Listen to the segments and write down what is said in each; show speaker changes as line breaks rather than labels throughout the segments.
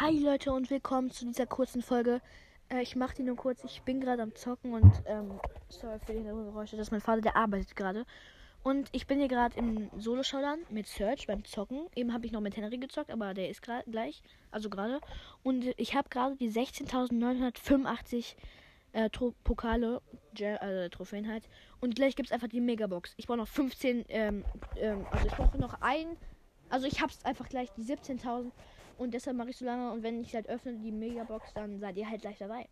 Hi Leute und willkommen zu dieser kurzen Folge. Äh, ich mache die nur kurz. Ich bin gerade am Zocken und ähm, sorry für die Geräusche. Das ist mein Vater, der arbeitet gerade. Und ich bin hier gerade im Solo-Showdown mit Search beim Zocken. Eben habe ich noch mit Henry gezockt, aber der ist gerade gleich. Also gerade. Und ich habe gerade die 16.985 äh, Pokale, also Trophäen halt. Und gleich gibt es einfach die Megabox. Ich brauche noch 15, ähm, ähm, also ich brauche noch ein. Also ich habe es einfach gleich die 17.000. Und deshalb mache ich so lange. Und wenn ich halt öffne die Megabox, dann seid ihr halt gleich dabei.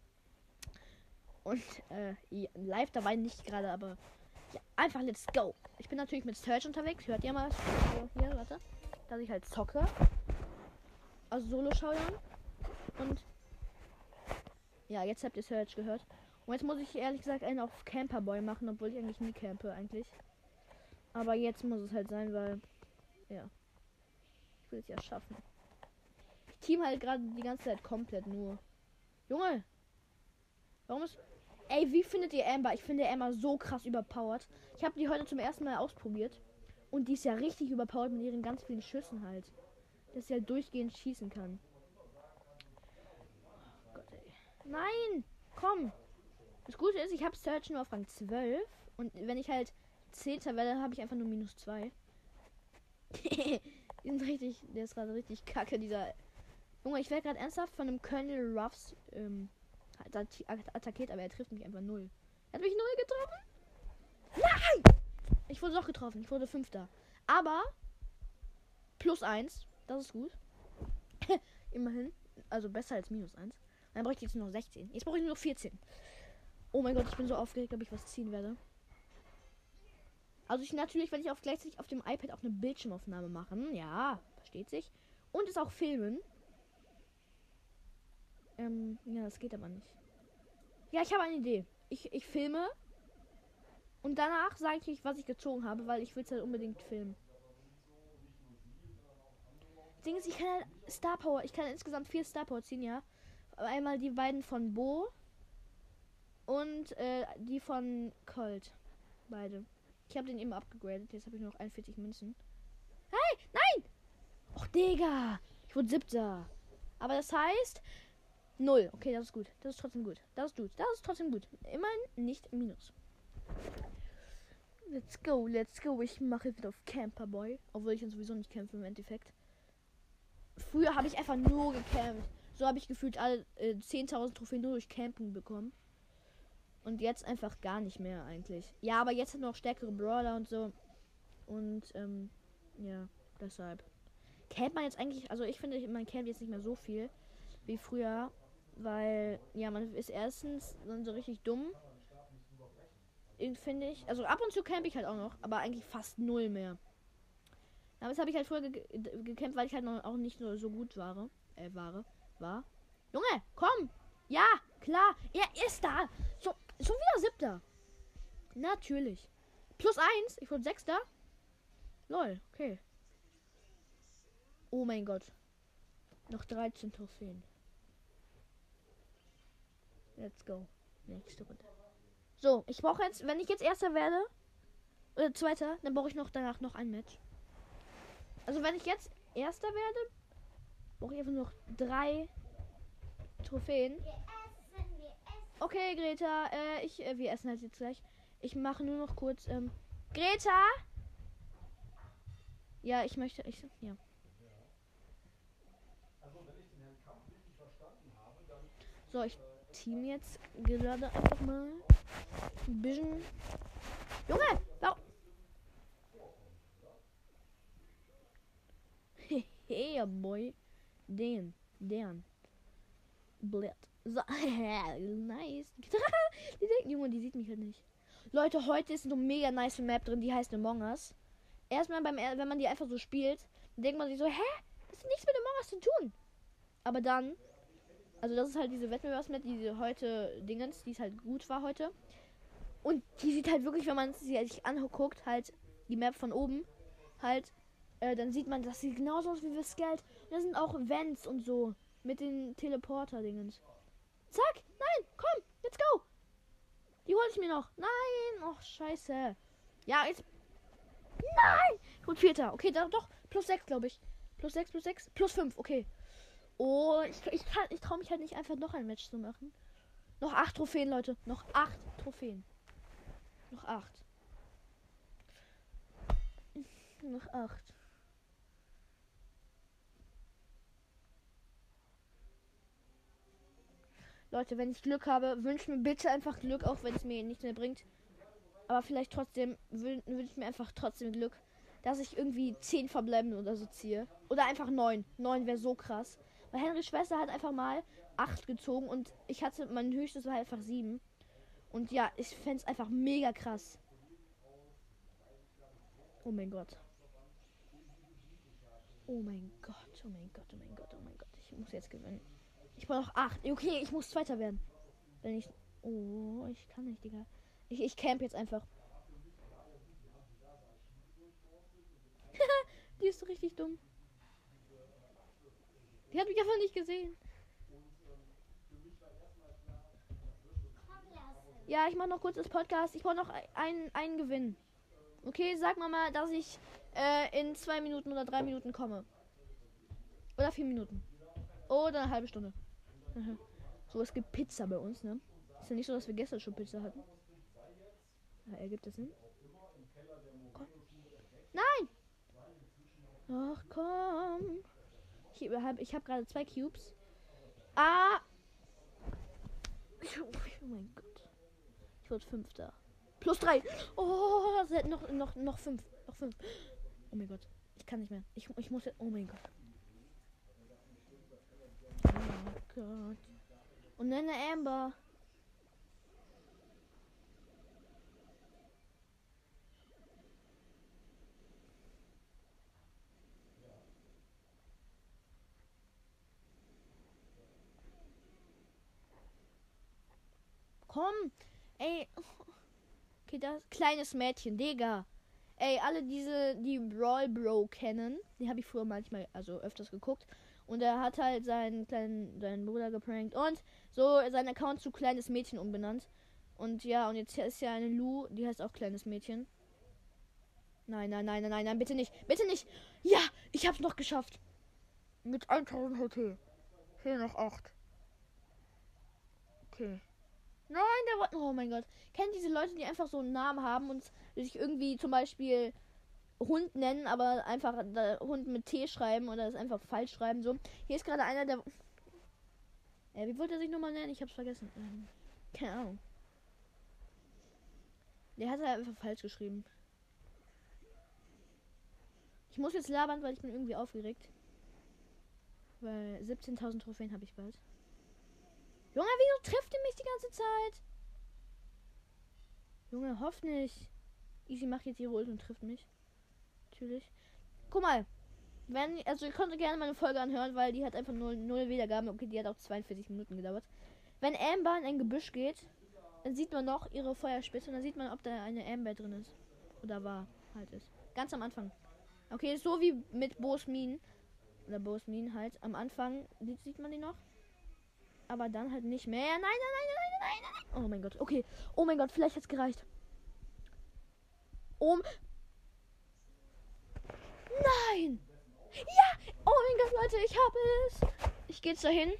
Und äh, live dabei nicht gerade, aber ja, einfach let's go. Ich bin natürlich mit Search unterwegs. Hört ihr mal? Also hier, warte. Dass ich halt zocke. Also solo schauen. Und ja, jetzt habt ihr Search gehört. Und jetzt muss ich ehrlich gesagt einen auf Camperboy machen, obwohl ich eigentlich nie campe eigentlich. Aber jetzt muss es halt sein, weil ja. Ich will es ja schaffen. Team halt gerade die ganze Zeit komplett nur. Junge! Warum ist. Ey, wie findet ihr Amber? Ich finde Amber so krass überpowered. Ich habe die heute zum ersten Mal ausprobiert. Und die ist ja richtig überpowered mit ihren ganz vielen Schüssen halt. Dass sie halt durchgehend schießen kann. Oh Gott. Nein! Komm! Das Gute ist, ich habe Search nur auf Rang 12. Und wenn ich halt 10. werde, habe ich einfach nur minus 2. die sind richtig. Der ist gerade richtig kacke, dieser Junge, ich werde gerade ernsthaft von einem Colonel Ruffs ähm, attackiert, aber er trifft mich einfach null. Er hat mich null getroffen. Nein! Ich wurde doch getroffen. Ich wurde Fünfter. Aber plus eins. Das ist gut. Immerhin. Also besser als minus eins. Dann brauche ich jetzt nur noch 16. Jetzt brauche ich nur noch 14. Oh mein Gott, ich bin so aufgeregt, ob ich was ziehen werde. Also ich natürlich, wenn ich auf gleichzeitig auf dem iPad auch eine Bildschirmaufnahme machen. Ja, versteht sich. Und es auch filmen. Ähm, ja, das geht aber nicht. Ja, ich habe eine Idee. Ich, ich filme und danach sage ich, was ich gezogen habe, weil ich will es halt unbedingt filmen. Das Ding ist, ich kann halt Star Power, ich kann insgesamt vier Star Power ziehen, ja. Einmal die beiden von Bo und äh, die von Colt. Beide. Ich habe den eben abgegradet. Jetzt habe ich noch 41 Münzen. Hey, nein! Och, Digga! Ich wurde siebter. Aber das heißt, Null. Okay, das ist gut. Das ist trotzdem gut. Das ist gut. Das ist trotzdem gut. Immerhin nicht Minus. Let's go, let's go. Ich mache wieder auf Camperboy. Obwohl ich dann sowieso nicht kämpfe im Endeffekt. Früher habe ich einfach nur gecampt. So habe ich gefühlt alle äh, 10.000 Trophäen nur durch Campen bekommen. Und jetzt einfach gar nicht mehr eigentlich. Ja, aber jetzt hat noch stärkere Brawler und so. Und ähm, ja, deshalb. Campt man jetzt eigentlich, also ich finde, man campt jetzt nicht mehr so viel wie früher. Weil, ja, man ist erstens dann so richtig dumm. Finde ich. Also ab und zu camp ich halt auch noch, aber eigentlich fast null mehr. Das habe ich halt früher ge gekämpft, weil ich halt noch auch nicht nur so gut war. Äh, war. War. Junge, komm! Ja, klar, er ist da. So, schon wieder siebter. Natürlich. Plus eins, ich wurde sechster. Lol, okay. Oh mein Gott. Noch 13 Trophäen. Let's go. Nächste Runde. So, ich brauche jetzt, wenn ich jetzt Erster werde, oder Zweiter, dann brauche ich noch danach noch ein Match. Also wenn ich jetzt Erster werde, brauche ich einfach noch drei Trophäen. Wir essen, wir essen. Okay, Greta, äh, ich, äh, wir essen halt jetzt gleich. Ich mache nur noch kurz, ähm, Greta! Ja, ich möchte, ich, ja. So, ich Team jetzt gerade einfach mal ein bisschen. Junge! Warum? hey, boy. Den. Den. Blatt. So, nice. die denken, Junge, die sieht mich halt nicht. Leute, heute ist eine mega nice Map drin, die heißt Among Us. Erstmal, beim, wenn man die einfach so spielt, denkt man sich so, hä? Das hat nichts mit Among Us zu tun. Aber dann also das ist halt diese Wettbewerbsmap, die heute Dingens, die es halt gut war heute. Und die sieht halt wirklich, wenn man sie sich anguckt, halt die Map von oben, halt, äh, dann sieht man, das sieht genauso aus wie das Geld. Da sind auch Vents und so mit den Teleporter-Dingens. Zack, nein, komm, let's go. Die hole ich mir noch. Nein, och, scheiße. Ja, jetzt. Nein! Wurde Vierter. Okay, da, doch. Plus 6, glaube ich. Plus 6, plus 6, plus 5. Okay. Oh, ich, ich kann, ich traue mich halt nicht einfach noch ein Match zu machen. Noch acht Trophäen, Leute. Noch acht Trophäen. Noch acht. Noch acht. Leute, wenn ich Glück habe, wünscht mir bitte einfach Glück, auch wenn es mir nichts mehr bringt. Aber vielleicht trotzdem wünscht mir einfach trotzdem Glück, dass ich irgendwie 10 Verbleibende oder so ziehe. Oder einfach 9. 9 wäre so krass. Weil Henrys Schwester hat einfach mal 8 gezogen und ich hatte, mein höchstes war einfach 7. Und ja, ich fände es einfach mega krass. Oh mein Gott. Oh mein Gott, oh mein Gott, oh mein Gott, oh mein Gott. Ich muss jetzt gewinnen. Ich brauche noch 8. Okay, ich muss Zweiter werden. Wenn ich. Oh, ich kann nicht, Digga. Ich, ich camp jetzt einfach. Die ist so richtig dumm. Die hat mich einfach nicht gesehen. Ja, ich mache noch kurz das Podcast. Ich brauche noch einen, einen Gewinn. Okay, sag mal mal, dass ich äh, in zwei Minuten oder drei Minuten komme. Oder vier Minuten. Oder eine halbe Stunde. so, es gibt Pizza bei uns, ne? Ist ja nicht so, dass wir gestern schon Pizza hatten. Ja, ergibt das Sinn? Komm. Nein! Ach komm. Ich habe gerade zwei Cubes. Ah! Oh mein Gott. Ich wurde Fünfter. Plus drei. Oh, noch, noch, noch fünf. Noch fünf. Oh mein Gott. Ich kann nicht mehr. Ich, ich muss. Oh mein Gott. Oh Gott. Und dann eine Amber. Komm. Ey. Okay, das kleines Mädchen, Digga. Ey, alle diese, die Brawl Bro kennen, die habe ich früher manchmal, also öfters geguckt. Und er hat halt seinen kleinen, seinen Bruder geprankt und so seinen Account zu kleines Mädchen umbenannt. Und ja, und jetzt ist ja eine Lu, die heißt auch kleines Mädchen. Nein, nein, nein, nein, nein, bitte nicht. Bitte nicht. Ja, ich hab's noch geschafft. Mit 1000 HP. Hier noch 8. Okay. Nein, der war. Oh mein Gott. Kennt diese Leute, die einfach so einen Namen haben und sich irgendwie zum Beispiel Hund nennen, aber einfach Hund mit T schreiben oder es einfach falsch schreiben. So. Hier ist gerade einer, der. Äh, wie wollte er sich nochmal nennen? Ich hab's vergessen. Ähm, keine Ahnung. Der hat halt einfach falsch geschrieben. Ich muss jetzt labern, weil ich bin irgendwie aufgeregt. Weil 17.000 Trophäen habe ich bald. Junge, wieso trifft ihr ganze Zeit? Junge, hoff nicht. Easy macht jetzt ihre Ult und trifft mich. Natürlich. Guck mal. Wenn, also ihr könnt gerne meine Folge anhören, weil die hat einfach null, null Wiedergaben. Okay, die hat auch 42 Minuten gedauert. Wenn Amber in ein Gebüsch geht, dann sieht man noch ihre Feuerspitze und dann sieht man, ob da eine Amber drin ist. Oder war halt ist. Ganz am Anfang. Okay, so wie mit Bosmin. Oder Bosmin halt. Am Anfang sieht man die noch aber dann halt nicht mehr. Nein, nein, nein, nein, nein, nein, nein. Oh mein Gott. Okay. Oh mein Gott, vielleicht hat es gereicht. Um. Nein! Ja! Oh mein Gott, Leute, ich habe es. Ich gehe jetzt dahin.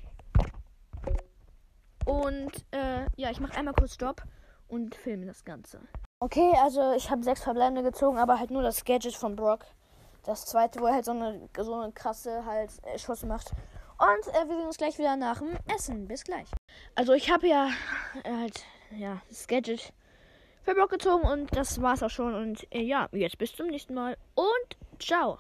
Und äh, ja, ich mache einmal kurz Stopp und filme das Ganze. Okay, also ich habe sechs Verbleibende gezogen, aber halt nur das Gadget von Brock. Das zweite, wo er halt so eine, so eine krasse halt äh, Schuss macht. Und äh, wir sehen uns gleich wieder nach dem Essen. Bis gleich. Also ich habe ja äh, halt ja das Gadget für Block gezogen und das war's auch schon. Und äh, ja, jetzt bis zum nächsten Mal und ciao.